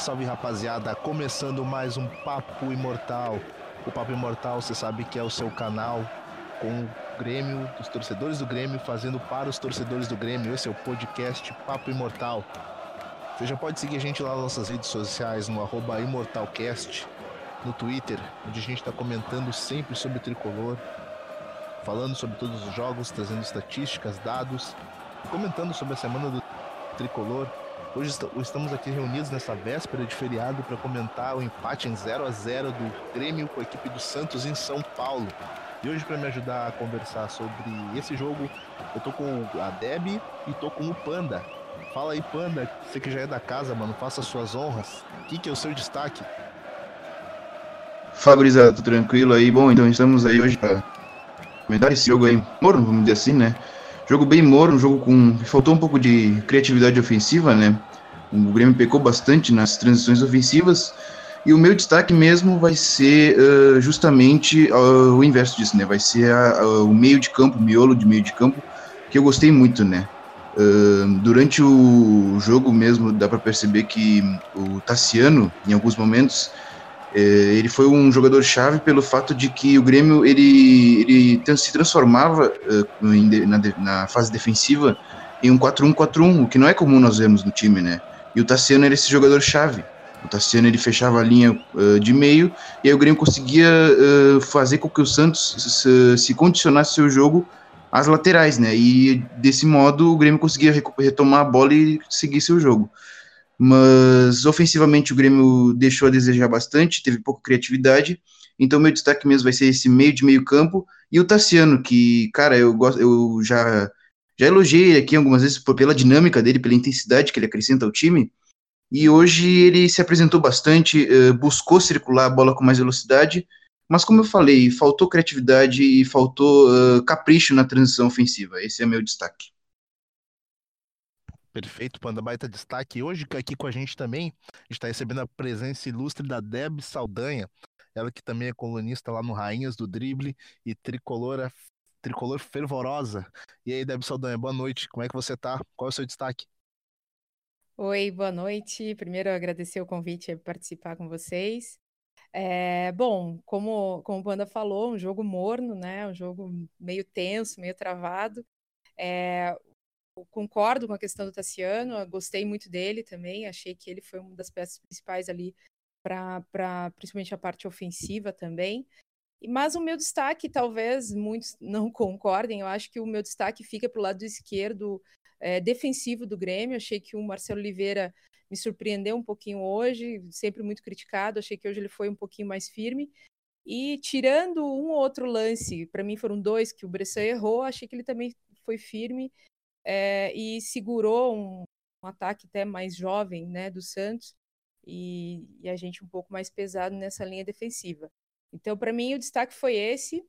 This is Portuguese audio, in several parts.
salve rapaziada! Começando mais um Papo Imortal. O Papo Imortal, você sabe que é o seu canal com o Grêmio, os torcedores do Grêmio, fazendo para os torcedores do Grêmio. Esse é o podcast Papo Imortal. Você já pode seguir a gente lá nas nossas redes sociais, no ImortalCast, no Twitter, onde a gente está comentando sempre sobre o tricolor, falando sobre todos os jogos, trazendo estatísticas, dados, comentando sobre a semana do tricolor. Hoje estamos aqui reunidos nessa véspera de feriado para comentar o empate em 0 a 0 do Grêmio com a equipe do Santos em São Paulo. E hoje para me ajudar a conversar sobre esse jogo, eu tô com a Deb e tô com o Panda. Fala aí, Panda, você que já é da casa, mano, faça suas honras. O que, que é o seu destaque? Tudo tranquilo aí? Bom, então estamos aí hoje para comentar esse jogo aí, morno, vamos dizer assim, né? Jogo bem morno, jogo com. Faltou um pouco de criatividade ofensiva, né? O Grêmio pecou bastante nas transições ofensivas. E o meu destaque mesmo vai ser uh, justamente uh, o inverso disso, né? Vai ser uh, o meio de campo, o miolo de meio de campo, que eu gostei muito, né? durante o jogo mesmo, dá para perceber que o Tassiano, em alguns momentos, ele foi um jogador chave pelo fato de que o Grêmio ele, ele se transformava uh, na, fase defensiva em um 4-1-4-1, o que não é comum nós vemos no time, né? E o Tassiano era esse jogador chave. O Tassiano ele fechava a linha uh, de meio e aí o Grêmio conseguia fazer com que o Santos se condicionasse seu jogo às laterais, né? E desse modo o Grêmio conseguia retomar a bola e seguir seu jogo mas ofensivamente o Grêmio deixou a desejar bastante, teve pouca criatividade. Então meu destaque mesmo vai ser esse meio de meio campo e o Tassiano, que, cara, eu gosto, eu já já elogiei aqui algumas vezes pela dinâmica dele, pela intensidade que ele acrescenta ao time. E hoje ele se apresentou bastante, uh, buscou circular a bola com mais velocidade, mas como eu falei, faltou criatividade e faltou uh, capricho na transição ofensiva. Esse é meu destaque. Perfeito, Panda, baita destaque. Hoje aqui com a gente também está recebendo a presença ilustre da Deb Saldanha, ela que também é colunista lá no Rainhas do Drible e tricolora, tricolor fervorosa. E aí, Deb Saldanha, boa noite, como é que você tá? Qual é o seu destaque? Oi, boa noite. Primeiro, agradecer o convite para participar com vocês. É, bom, como, como o Panda falou, um jogo morno, né? Um jogo meio tenso, meio travado. É, concordo com a questão do Tassiano, gostei muito dele também, achei que ele foi uma das peças principais ali para principalmente a parte ofensiva também. Mas o meu destaque, talvez muitos não concordem, eu acho que o meu destaque fica para o lado esquerdo é, defensivo do Grêmio. Achei que o Marcelo Oliveira me surpreendeu um pouquinho hoje, sempre muito criticado. Achei que hoje ele foi um pouquinho mais firme. E tirando um ou outro lance, para mim foram dois que o Bressan errou, achei que ele também foi firme é, e segurou um, um, ataque até mais jovem né, do Santos e, e, a gente um pouco mais pesado nessa linha defensiva. Então, para mim, o destaque foi esse,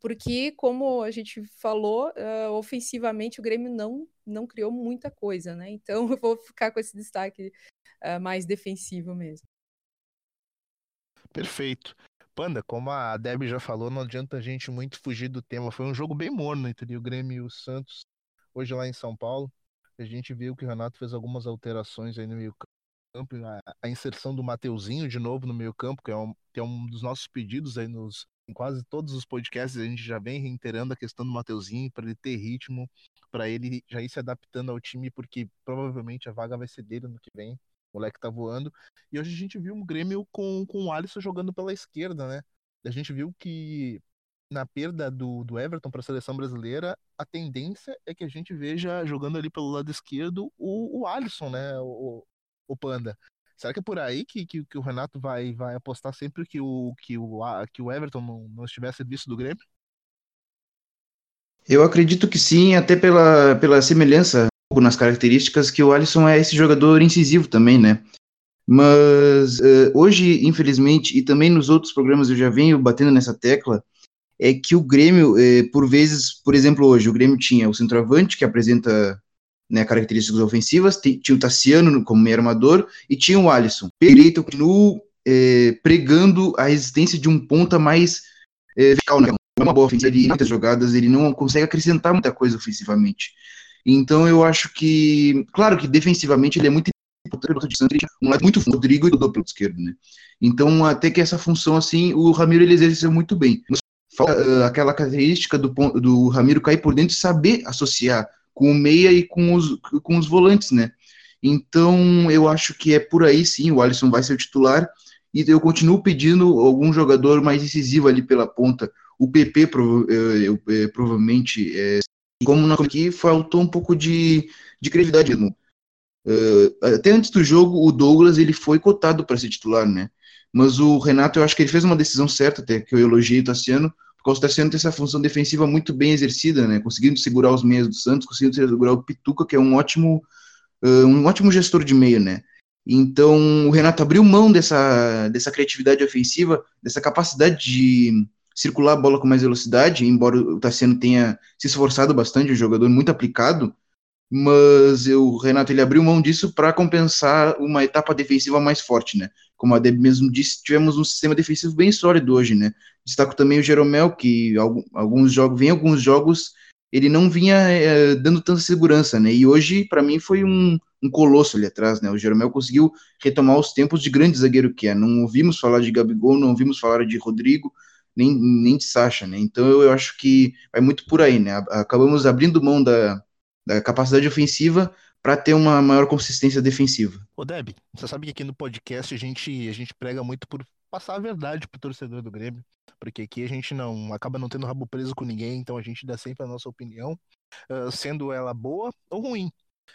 porque, como a gente falou, uh, ofensivamente o Grêmio não, não criou muita coisa, né? Então, eu vou ficar com esse destaque uh, mais defensivo mesmo. Perfeito. Panda, como a Debbie já falou, não adianta a gente muito fugir do tema. Foi um jogo bem morno entre o Grêmio e o Santos. Hoje lá em São Paulo, a gente viu que o Renato fez algumas alterações aí no meio campo, a, a inserção do Mateuzinho de novo no meio campo, que é um, que é um dos nossos pedidos aí nos em quase todos os podcasts, a gente já vem reiterando a questão do Mateuzinho para ele ter ritmo, para ele já ir se adaptando ao time, porque provavelmente a vaga vai ser dele no que vem. O moleque tá voando. E hoje a gente viu um Grêmio com, com o Alisson jogando pela esquerda, né? A gente viu que na perda do, do Everton para a seleção brasileira, a tendência é que a gente veja jogando ali pelo lado esquerdo o, o Alisson, né? O, o Panda. Será que é por aí que, que, que, o Renato vai, vai apostar sempre que o, que o, que o Everton não, não estiver serviço do Grêmio? Eu acredito que sim, até pela, pela semelhança nas características que o Alisson é esse jogador incisivo também, né? Mas uh, hoje, infelizmente, e também nos outros programas eu já venho batendo nessa tecla, é que o Grêmio, é, por vezes, por exemplo, hoje, o Grêmio tinha o centroavante, que apresenta né, características ofensivas, tinha o Tassiano como meio armador e tinha o Alisson. Direito, eu continuo é, pregando a existência de um ponta mais é, vertical, né? É uma boa ofensiva, ele, muitas jogadas, ele não consegue acrescentar muita coisa ofensivamente. Então eu acho que, claro que defensivamente ele é muito um lado muito Rodrigo e do pelo esquerdo, né? Então, até que essa função, assim, o Ramiro ele exerceu muito bem. Falta uh, aquela característica do, do Ramiro cair por dentro e saber associar com o meia e com os, com os volantes, né? Então, eu acho que é por aí sim, o Alisson vai ser o titular, e eu continuo pedindo algum jogador mais decisivo ali pela ponta. O PP prova eu, eu, provavelmente, é, como na aqui, faltou um pouco de, de credibilidade. Uh, até antes do jogo, o Douglas ele foi cotado para ser titular, né? Mas o Renato, eu acho que ele fez uma decisão certa, até que eu elogiei o Tassiano, porque o Tassiano tem essa função defensiva muito bem exercida, né? Conseguindo segurar os meias do Santos, conseguindo segurar o Pituca, que é um ótimo, uh, um ótimo gestor de meio, né? Então, o Renato abriu mão dessa, dessa criatividade ofensiva, dessa capacidade de circular a bola com mais velocidade, embora o Tassiano tenha se esforçado bastante, um jogador muito aplicado, mas o Renato ele abriu mão disso para compensar uma etapa defensiva mais forte, né? Como a Deb mesmo disse, tivemos um sistema defensivo bem sólido hoje, né? Destaco também o Jeromel, que alguns jogos, vem alguns jogos ele não vinha é, dando tanta segurança, né? E hoje, para mim, foi um, um colosso ali atrás, né? O Jeromel conseguiu retomar os tempos de grande zagueiro que é. Não ouvimos falar de Gabigol, não ouvimos falar de Rodrigo, nem, nem de Sacha, né? Então eu, eu acho que vai muito por aí, né? Acabamos abrindo mão da, da capacidade ofensiva para ter uma maior consistência defensiva. Ô Deb, você sabe que aqui no podcast a gente, a gente prega muito por passar a verdade pro torcedor do Grêmio, porque aqui a gente não acaba não tendo rabo preso com ninguém, então a gente dá sempre a nossa opinião, uh, sendo ela boa ou ruim.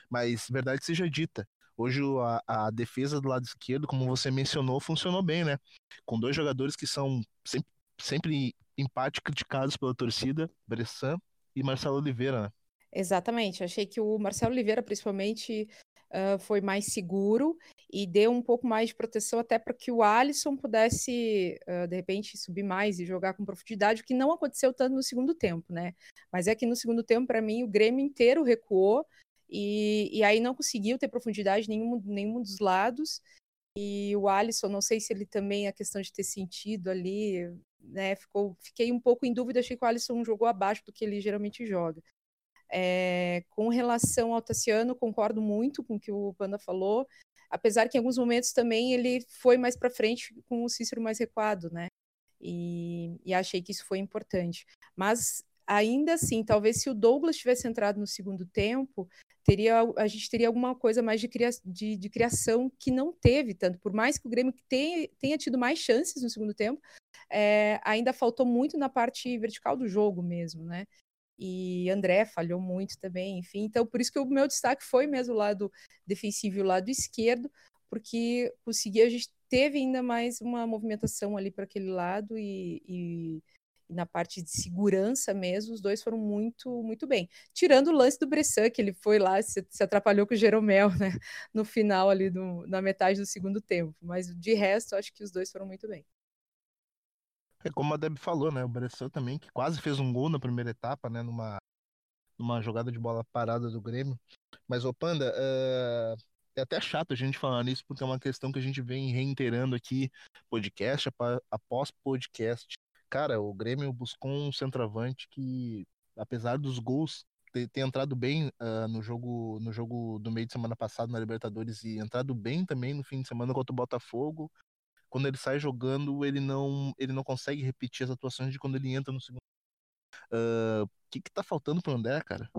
Mas verdade seja dita, hoje a, a, defesa do lado esquerdo, como você mencionou, funcionou bem, né? Com dois jogadores que são sempre, sempre empate criticados pela torcida, Bressan e Marcelo Oliveira, né? Exatamente, achei que o Marcelo Oliveira, principalmente, uh, foi mais seguro e deu um pouco mais de proteção até para que o Alisson pudesse, uh, de repente, subir mais e jogar com profundidade, o que não aconteceu tanto no segundo tempo, né? Mas é que no segundo tempo, para mim, o Grêmio inteiro recuou e, e aí não conseguiu ter profundidade nenhum, nenhum dos lados. E o Alisson, não sei se ele também, a questão de ter sentido ali, né? Ficou, fiquei um pouco em dúvida, achei que o Alisson jogou abaixo do que ele geralmente joga. É, com relação ao Tassiano, concordo muito com o que o Panda falou, apesar que em alguns momentos também ele foi mais para frente com o Cícero mais recuado, né? E, e, achei que isso foi importante. Mas ainda assim, talvez se o Douglas tivesse entrado no segundo tempo, teria a gente teria alguma coisa mais de, cria, de, de criação que não teve tanto. Por mais que o Grêmio tenha, tenha tido mais chances no segundo tempo, é, ainda faltou muito na parte vertical do jogo mesmo, né? E André falhou muito também, enfim. Então, por isso que o meu destaque foi mesmo o lado defensivo e o lado esquerdo, porque conseguia, a gente teve ainda mais uma movimentação ali para aquele lado e, e, e, na parte de segurança mesmo, os dois foram muito, muito bem. Tirando o lance do Bressan, que ele foi lá, se, se atrapalhou com o Jeromel, né, no final ali, do, na metade do segundo tempo. Mas de resto, acho que os dois foram muito bem. É como a Deb falou, né? O Bressan também, que quase fez um gol na primeira etapa, né? Numa, numa jogada de bola parada do Grêmio. Mas, ô Panda, uh, é até chato a gente falar nisso, porque é uma questão que a gente vem reiterando aqui, podcast após podcast. Cara, o Grêmio buscou um centroavante que, apesar dos gols ter, ter entrado bem uh, no jogo no jogo do meio de semana passado na Libertadores e entrado bem também no fim de semana contra o Botafogo, quando ele sai jogando, ele não, ele não consegue repetir as atuações de quando ele entra no segundo. O uh, que, que tá faltando pro André, cara?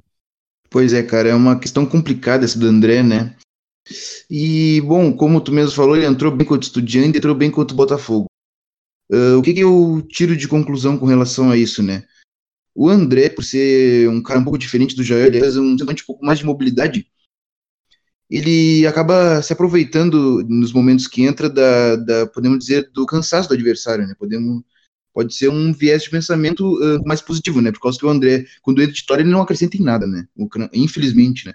Pois é, cara, é uma questão complicada essa do André, né? E, bom, como tu mesmo falou, ele entrou bem contra o Estudiante entrou bem contra o Botafogo. Uh, o que, que eu tiro de conclusão com relação a isso, né? O André, por ser um cara um pouco diferente do Jair, ele é um, um pouco mais de mobilidade ele acaba se aproveitando nos momentos que entra da, da, podemos dizer, do cansaço do adversário, né? Podemos, pode ser um viés de pensamento uh, mais positivo, né? Por causa que o André, quando entra de titular, ele não acrescenta em nada, né? Infelizmente, né?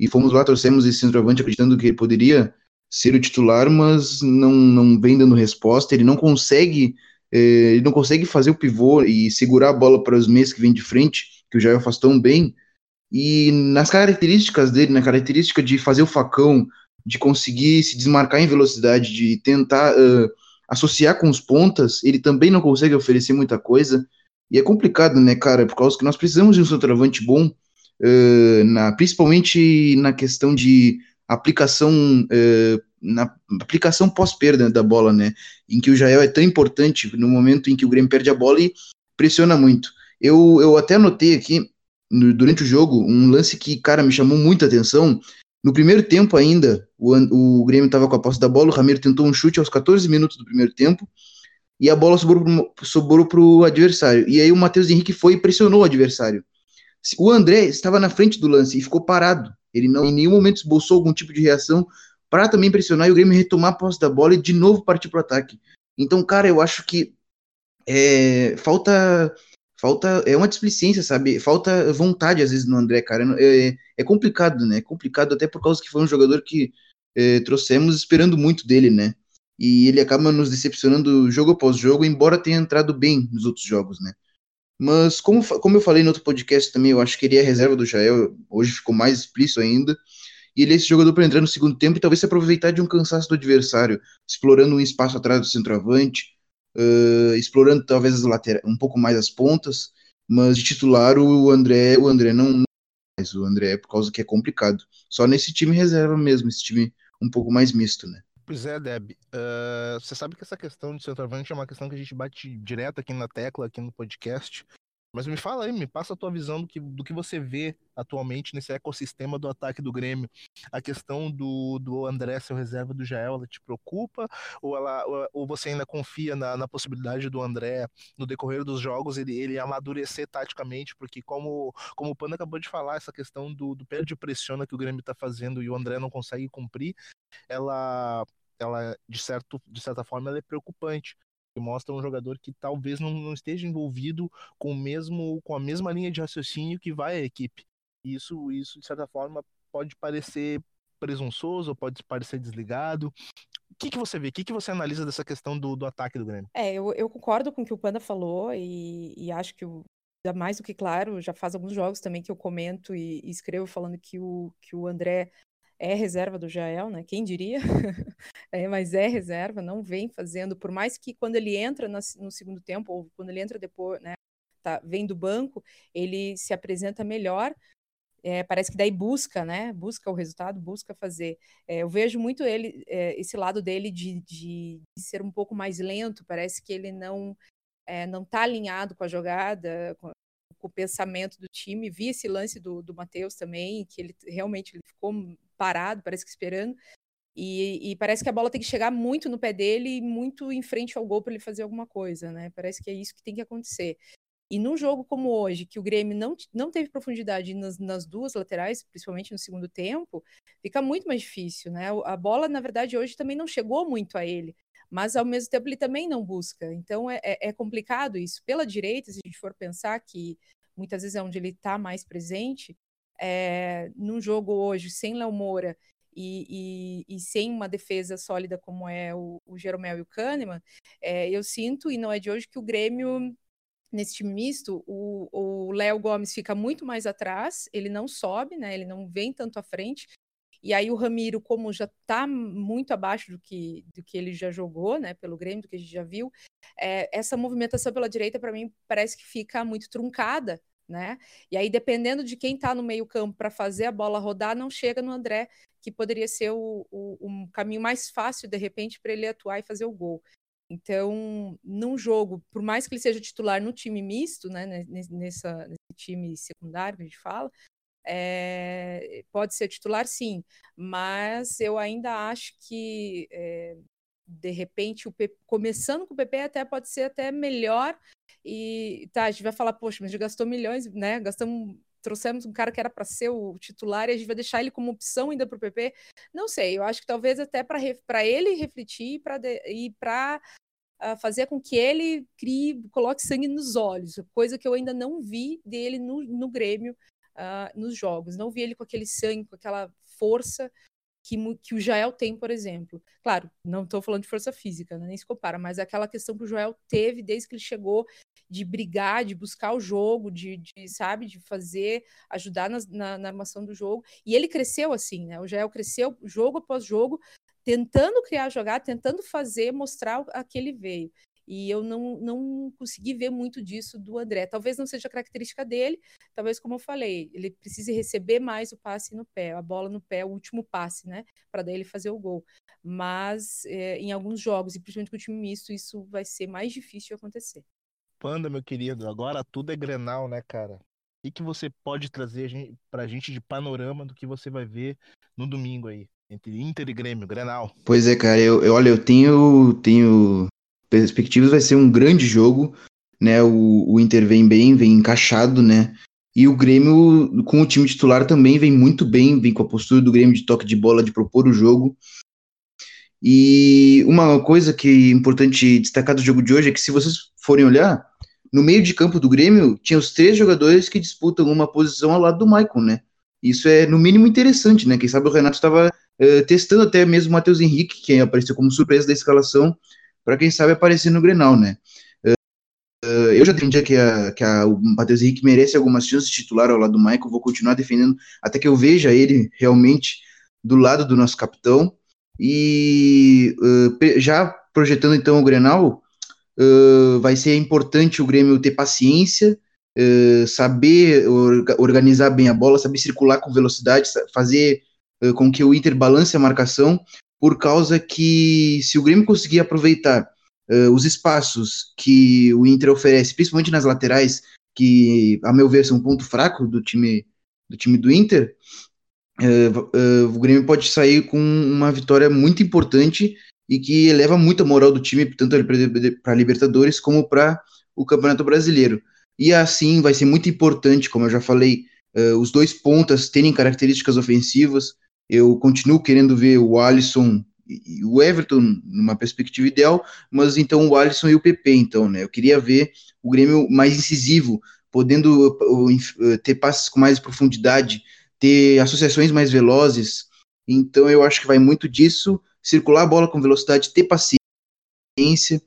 E fomos lá, trouxemos esse centroavante acreditando que ele poderia ser o titular, mas não, não vem dando resposta, ele não consegue eh, ele não consegue fazer o pivô e segurar a bola para os meios que vem de frente, que o Jair faz tão bem, e nas características dele, na característica de fazer o facão, de conseguir se desmarcar em velocidade, de tentar uh, associar com os pontas, ele também não consegue oferecer muita coisa. E é complicado, né, cara? Por causa que nós precisamos de um centroavante bom, uh, na, principalmente na questão de aplicação uh, na aplicação pós-perda da bola, né? Em que o Jael é tão importante no momento em que o Grêmio perde a bola e pressiona muito. Eu, eu até anotei aqui no, durante o jogo um lance que, cara, me chamou muita atenção. No primeiro tempo ainda, o, o Grêmio estava com a posse da bola, o Ramiro tentou um chute aos 14 minutos do primeiro tempo e a bola sobrou para o adversário. E aí o Matheus Henrique foi e pressionou o adversário. O André estava na frente do lance e ficou parado. Ele não em nenhum momento esboçou algum tipo de reação para também pressionar e o Grêmio retomar a posse da bola e de novo partir para o ataque. Então, cara, eu acho que é, falta falta é uma displicência, sabe? Falta vontade às vezes no André, cara. É, é complicado, né? É complicado até por causa que foi um jogador que é, trouxemos esperando muito dele, né? E ele acaba nos decepcionando jogo após jogo, embora tenha entrado bem nos outros jogos, né? Mas como, como eu falei no outro podcast também, eu acho que ele é reserva do Jael, hoje ficou mais explícito ainda. E ele é esse jogador para entrar no segundo tempo e talvez se aproveitar de um cansaço do adversário, explorando um espaço atrás do centroavante, uh, explorando talvez as laterais, um pouco mais as pontas, mas de titular o André, o André não mais, o André por causa que é complicado. Só nesse time reserva mesmo, esse time um pouco mais misto, né? Pois é, Deb. Uh, você sabe que essa questão de centroavante é uma questão que a gente bate direto aqui na tecla, aqui no podcast. Mas me fala aí, me passa a tua visão do que, do que você vê atualmente nesse ecossistema do ataque do Grêmio. A questão do, do André ser reserva do Jael, ela te preocupa? Ou, ela, ou, você ainda confia na, na, possibilidade do André, no decorrer dos jogos, ele, ele amadurecer taticamente? Porque, como, como o Panda acabou de falar, essa questão do, do de pressiona que o Grêmio está fazendo e o André não consegue cumprir, ela, ela de, certo, de certa forma, ela é preocupante mostra um jogador que talvez não, não, esteja envolvido com mesmo com a mesma linha de raciocínio que vai a equipe. Isso, isso de certa forma pode parecer presunçoso, pode parecer desligado. O que, que você vê? O que, que você analisa dessa questão do, do ataque do Grêmio? É, eu, eu concordo com o que o Panda falou e, e acho que o, mais do que claro, já faz alguns jogos também que eu comento e, e escrevo falando que o, que o André é reserva do Jael, né? Quem diria? é, mas é reserva, não vem fazendo, por mais que quando ele entra no, segundo tempo, ou quando ele entra depois, né? Tá, vem do banco, ele se apresenta melhor. É, parece que daí busca, né? Busca o resultado, busca fazer. É, eu vejo muito ele, é, esse lado dele de, de, de, ser um pouco mais lento. Parece que ele não é, não está alinhado com a jogada, com, com, o pensamento do time. Vi esse lance do, do Matheus também, que ele realmente ele ficou parado, parece que esperando. E, e, parece que a bola tem que chegar muito no pé dele e muito em frente ao gol para ele fazer alguma coisa, né? Parece que é isso que tem que acontecer. E num jogo como hoje, que o Grêmio não, não teve profundidade nas, nas duas laterais, principalmente no segundo tempo, fica muito mais difícil, né? A bola, na verdade, hoje também não chegou muito a ele, mas ao mesmo tempo ele também não busca. Então é, é, é complicado isso. Pela direita, se a gente for pensar que muitas vezes é onde ele está mais presente, é, num jogo hoje sem Léo Moura e, e, e, sem uma defesa sólida como é o, o Jeromel e o Kahneman, é, eu sinto, e não é de hoje, que o Grêmio, nesse time misto, o Léo Gomes fica muito mais atrás, ele não sobe, né, ele não vem tanto à frente, e aí o Ramiro, como já está muito abaixo do que, do que ele já jogou, né, pelo Grêmio, do que a gente já viu, é, essa movimentação pela direita, para mim, parece que fica muito truncada, né? E aí, dependendo de quem está no meio-campo para fazer a bola rodar, não chega no André, que poderia ser o, o um caminho mais fácil, de repente, para ele atuar e fazer o gol. Então, num jogo, por mais que ele seja titular no time misto, né, nessa, nesse time secundário que a gente fala, é, pode ser titular sim, mas eu ainda acho que é, de repente o PP, começando com o PP até pode ser até melhor e tá, a gente vai falar, poxa, mas a gente gastou milhões, né? Gastamos, trouxemos um cara que era para ser o titular e a gente vai deixar ele como opção ainda para o PP. Não sei, eu acho que talvez até para ele refletir e para uh, fazer com que ele crie, coloque sangue nos olhos, coisa que eu ainda não vi dele no, no Grêmio uh, nos jogos. Não vi ele com aquele sangue, com aquela força que, que o Jael tem, por exemplo. Claro, não estou falando de força física, né, nem se compara, mas aquela questão que o Joel teve desde que ele chegou de brigar, de buscar o jogo, de, de sabe, de fazer, ajudar na, na, na, armação do jogo. E ele cresceu assim, né? O Jael cresceu jogo após jogo, tentando criar jogar, tentando fazer, mostrar a que ele veio. E eu não, não consegui ver muito disso do André. Talvez não seja característica dele, talvez, como eu falei, ele precise receber mais o passe no pé, a bola no pé, o último passe, né? Para daí ele fazer o gol. Mas é, em alguns jogos, e principalmente com o time misto, isso vai ser mais difícil de acontecer. Panda, meu querido, agora tudo é Grenal, né, cara? O que você pode trazer pra gente de panorama do que você vai ver no domingo aí, entre Inter e Grêmio, Grenal? Pois é, cara, eu, eu olha, eu tenho, tenho perspectivas, vai ser um grande jogo, né? O, o Inter vem bem, vem encaixado, né? E o Grêmio, com o time titular, também vem muito bem, vem com a postura do Grêmio de toque de bola, de propor o jogo. E uma coisa que é importante destacar do jogo de hoje é que, se vocês forem olhar, no meio de campo do Grêmio, tinha os três jogadores que disputam uma posição ao lado do Maicon, né? Isso é, no mínimo, interessante, né? Quem sabe o Renato estava uh, testando até mesmo o Matheus Henrique, que apareceu como surpresa da escalação, para quem sabe aparecer no Grenal, né? Uh, eu já defendi que, a, que a, o Matheus Henrique merece algumas chances de titular ao lado do Maicon, vou continuar defendendo até que eu veja ele realmente do lado do nosso capitão. E uh, já projetando então o Grenal, uh, vai ser importante o Grêmio ter paciência, saber organizar bem a bola, saber circular com velocidade, fazer com que o Inter balance a marcação, por causa que se o Grêmio conseguir aproveitar os espaços que o Inter oferece, principalmente nas laterais, que a meu ver são um ponto fraco do time do time do Inter, o Grêmio pode sair com uma vitória muito importante e que eleva muito a moral do time, tanto para a Libertadores como para o Campeonato Brasileiro. E assim vai ser muito importante, como eu já falei, uh, os dois pontas terem características ofensivas. Eu continuo querendo ver o Alisson e o Everton numa perspectiva ideal, mas então o Alisson e o PP, então, né? Eu queria ver o Grêmio mais incisivo, podendo uh, ter passes com mais profundidade, ter associações mais velozes. Então eu acho que vai muito disso circular a bola com velocidade, ter paciência.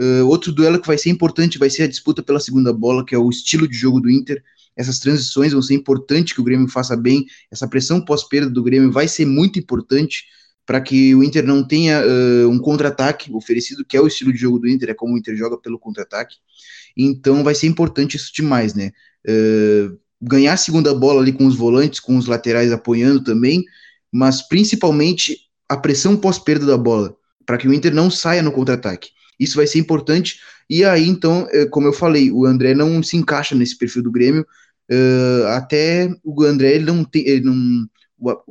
Uh, outro duelo que vai ser importante vai ser a disputa pela segunda bola, que é o estilo de jogo do Inter. Essas transições vão ser importantes que o Grêmio faça bem. Essa pressão pós-perda do Grêmio vai ser muito importante para que o Inter não tenha uh, um contra-ataque oferecido, que é o estilo de jogo do Inter, é como o Inter joga pelo contra-ataque. Então vai ser importante isso demais, né? Uh, ganhar a segunda bola ali com os volantes, com os laterais apoiando também, mas principalmente a pressão pós-perda da bola, para que o Inter não saia no contra-ataque. Isso vai ser importante. E aí, então, como eu falei, o André não se encaixa nesse perfil do Grêmio. Uh, até o André, ele não tem. Ele não,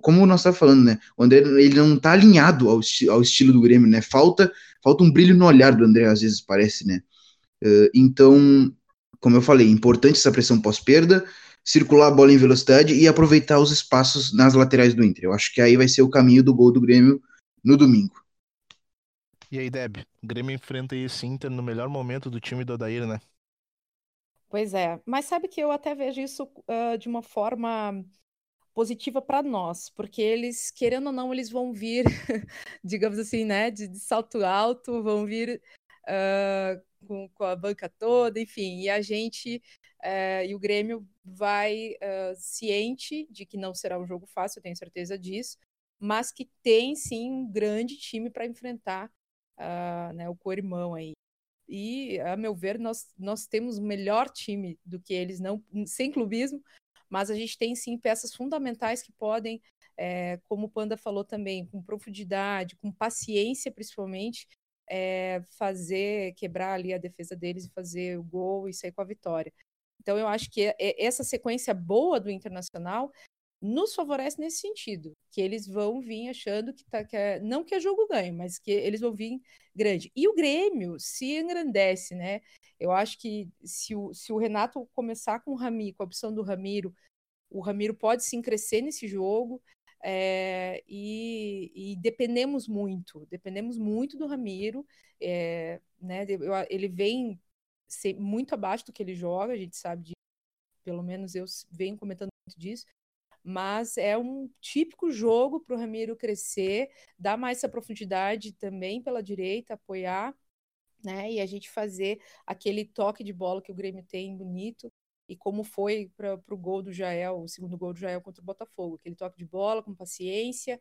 como nós estamos falando, né? O André ele não está alinhado ao, ao, estilo do Grêmio, né? Falta, falta um brilho no olhar do André, às vezes parece, né? Uh, então, como eu falei, importante essa pressão pós-perda circular a bola em velocidade e aproveitar os espaços nas laterais do Inter. Eu acho que aí vai ser o caminho do gol do Grêmio no domingo. E aí, Deb, o Grêmio enfrenta esse Inter no melhor momento do time do Odair, né? Pois é, mas sabe que eu até vejo isso uh, de uma forma positiva para nós, porque eles, querendo ou não, eles vão vir, digamos assim, né, de, de salto alto, vão vir uh, com, com, a banca toda, enfim, e a gente uh, e o Grêmio vai ciente de que não será um jogo fácil, eu tenho certeza disso, mas que tem sim um grande time para enfrentar né, o co-irmão aí. E, a meu ver, nós, nós temos melhor time do que eles, não sem clubismo, mas a gente tem sim peças fundamentais que podem, é, como o Panda falou também, com profundidade, com paciência principalmente, é, fazer, quebrar ali a defesa deles e fazer o gol e sair com a vitória. Então, eu acho que essa sequência boa do Internacional nos favorece nesse sentido, que eles vão vir achando que, tá, que é, não que é jogo ganho, mas que eles vão vir grande. E o Grêmio se engrandece, né? Eu acho que se o, se o Renato começar com o Ramiro, com a opção do Ramiro, o Ramiro pode sim crescer nesse jogo. É, e, e, dependemos muito, dependemos muito do Ramiro, é, né? Ele vem muito abaixo do que ele joga, a gente sabe disso, pelo menos eu venho comentando muito disso, mas é um típico jogo para o Ramiro crescer, dar mais essa profundidade também pela direita, apoiar, né? E a gente fazer aquele toque de bola que o Grêmio tem bonito, e como foi para o gol do Jael, o segundo gol do Jael contra o Botafogo, aquele toque de bola com paciência,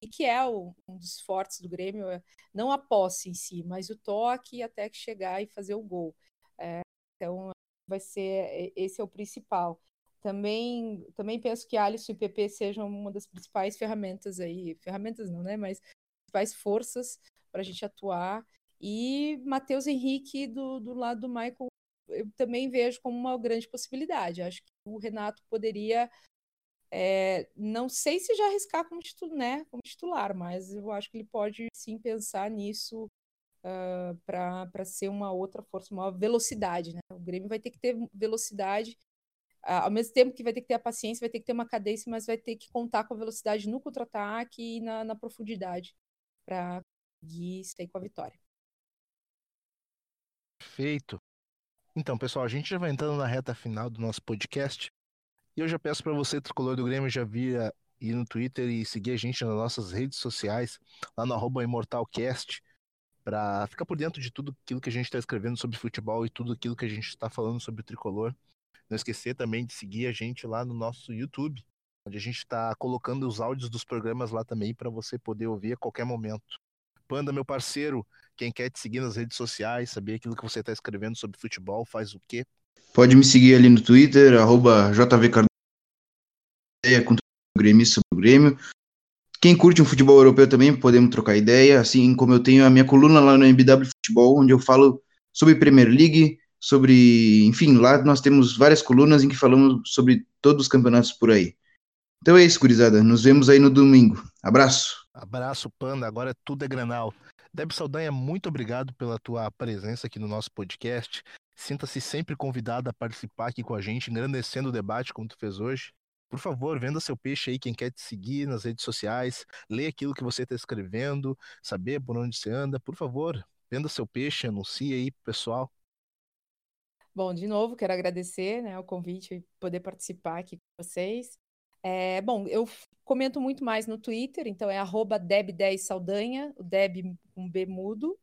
e que é um dos fortes do Grêmio, é não a posse em si, mas o toque até que chegar e fazer o gol. É, então, vai ser esse é o principal. Também, também penso que Alisson e PP sejam uma das principais ferramentas aí, ferramentas não, né, mas principais forças para a gente atuar. E Matheus Henrique do, do lado do Michael, eu também vejo como uma grande possibilidade. Acho que o Renato poderia é, não sei se já arriscar como, titular, né, como titular, mas eu acho que ele pode sim pensar nisso uh, ah, para ser uma outra força, uma velocidade. Né? O Grêmio vai ter que ter velocidade, ao mesmo tempo que vai ter que ter a paciência, vai ter que ter uma cadência, mas vai ter que contar com a velocidade no contra-ataque e na, na profundidade para conseguir sair com a vitória. Perfeito. Então, pessoal, a gente já vai entrando na reta final do nosso podcast. E eu já peço para você, tricolor do Grêmio, já via ir no Twitter e seguir a gente nas nossas redes sociais, lá no arroba ImortalCast, para ficar por dentro de tudo aquilo que a gente está escrevendo sobre futebol e tudo aquilo que a gente está falando sobre tricolor. Não esquecer também de seguir a gente lá no nosso YouTube, onde a gente está colocando os áudios dos programas lá também para você poder ouvir a qualquer momento. Panda, meu parceiro, quem quer te seguir nas redes sociais, saber aquilo que você está escrevendo sobre futebol, faz o quê? Pode me seguir ali no Twitter, arroba JVCardoso, com o Grêmio. Quem curte um futebol europeu também, podemos trocar ideia, assim como eu tenho a minha coluna lá no MBW Futebol, onde eu falo sobre Premier League, sobre, enfim, lá nós temos várias colunas em que falamos sobre todos os campeonatos por aí. Então é isso, gurizada. Nos vemos aí no domingo. Abraço. Abraço, Panda. Agora tudo é Granal. Deb Saldanha, muito obrigado pela tua presença aqui no nosso podcast. Sinta-se sempre convidado a participar aqui com a gente, engrandecendo o debate como tu fez hoje. Por favor, venda seu peixe aí, quem quer te seguir nas redes sociais, lê aquilo que você está escrevendo, saber por onde você anda. Por favor, venda seu peixe, anuncie aí pessoal. Bom, de novo, quero agradecer né, o convite e poder participar aqui com vocês. É, bom, eu comento muito mais no Twitter, então é deb10saldanha, o deb com B mudo,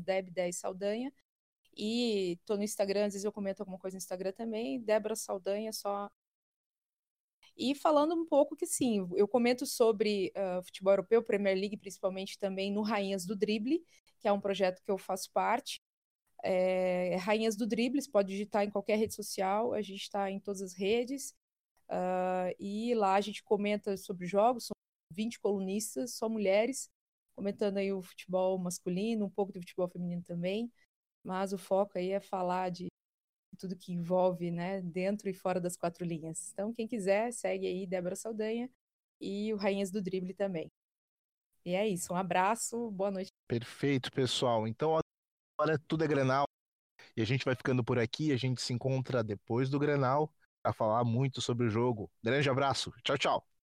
deb10saldanha. E tô no Instagram, às vezes eu comento alguma coisa no Instagram também, Débora Saldanha, só. E falando um pouco que sim, eu comento sobre uh, futebol europeu, Premier League, principalmente também no Rainhas do Drible, que é um projeto que eu faço parte. É, Rainhas do Drible, você pode digitar em qualquer rede social, a gente está em todas as redes. Uh, e lá a gente comenta sobre jogos, são 20 colunistas, só mulheres, comentando aí o futebol masculino, um pouco do futebol feminino também mas o foco aí é falar de tudo que envolve, né, dentro e fora das quatro linhas. Então, quem quiser, segue aí Débora Saldanha e o Rainhas do Drible também. E é isso, um abraço, boa noite. Perfeito, pessoal. Então, agora tudo é Grenal. E a gente vai ficando por aqui, a gente se encontra depois do Grenal para falar muito sobre o jogo. Grande abraço. Tchau, tchau.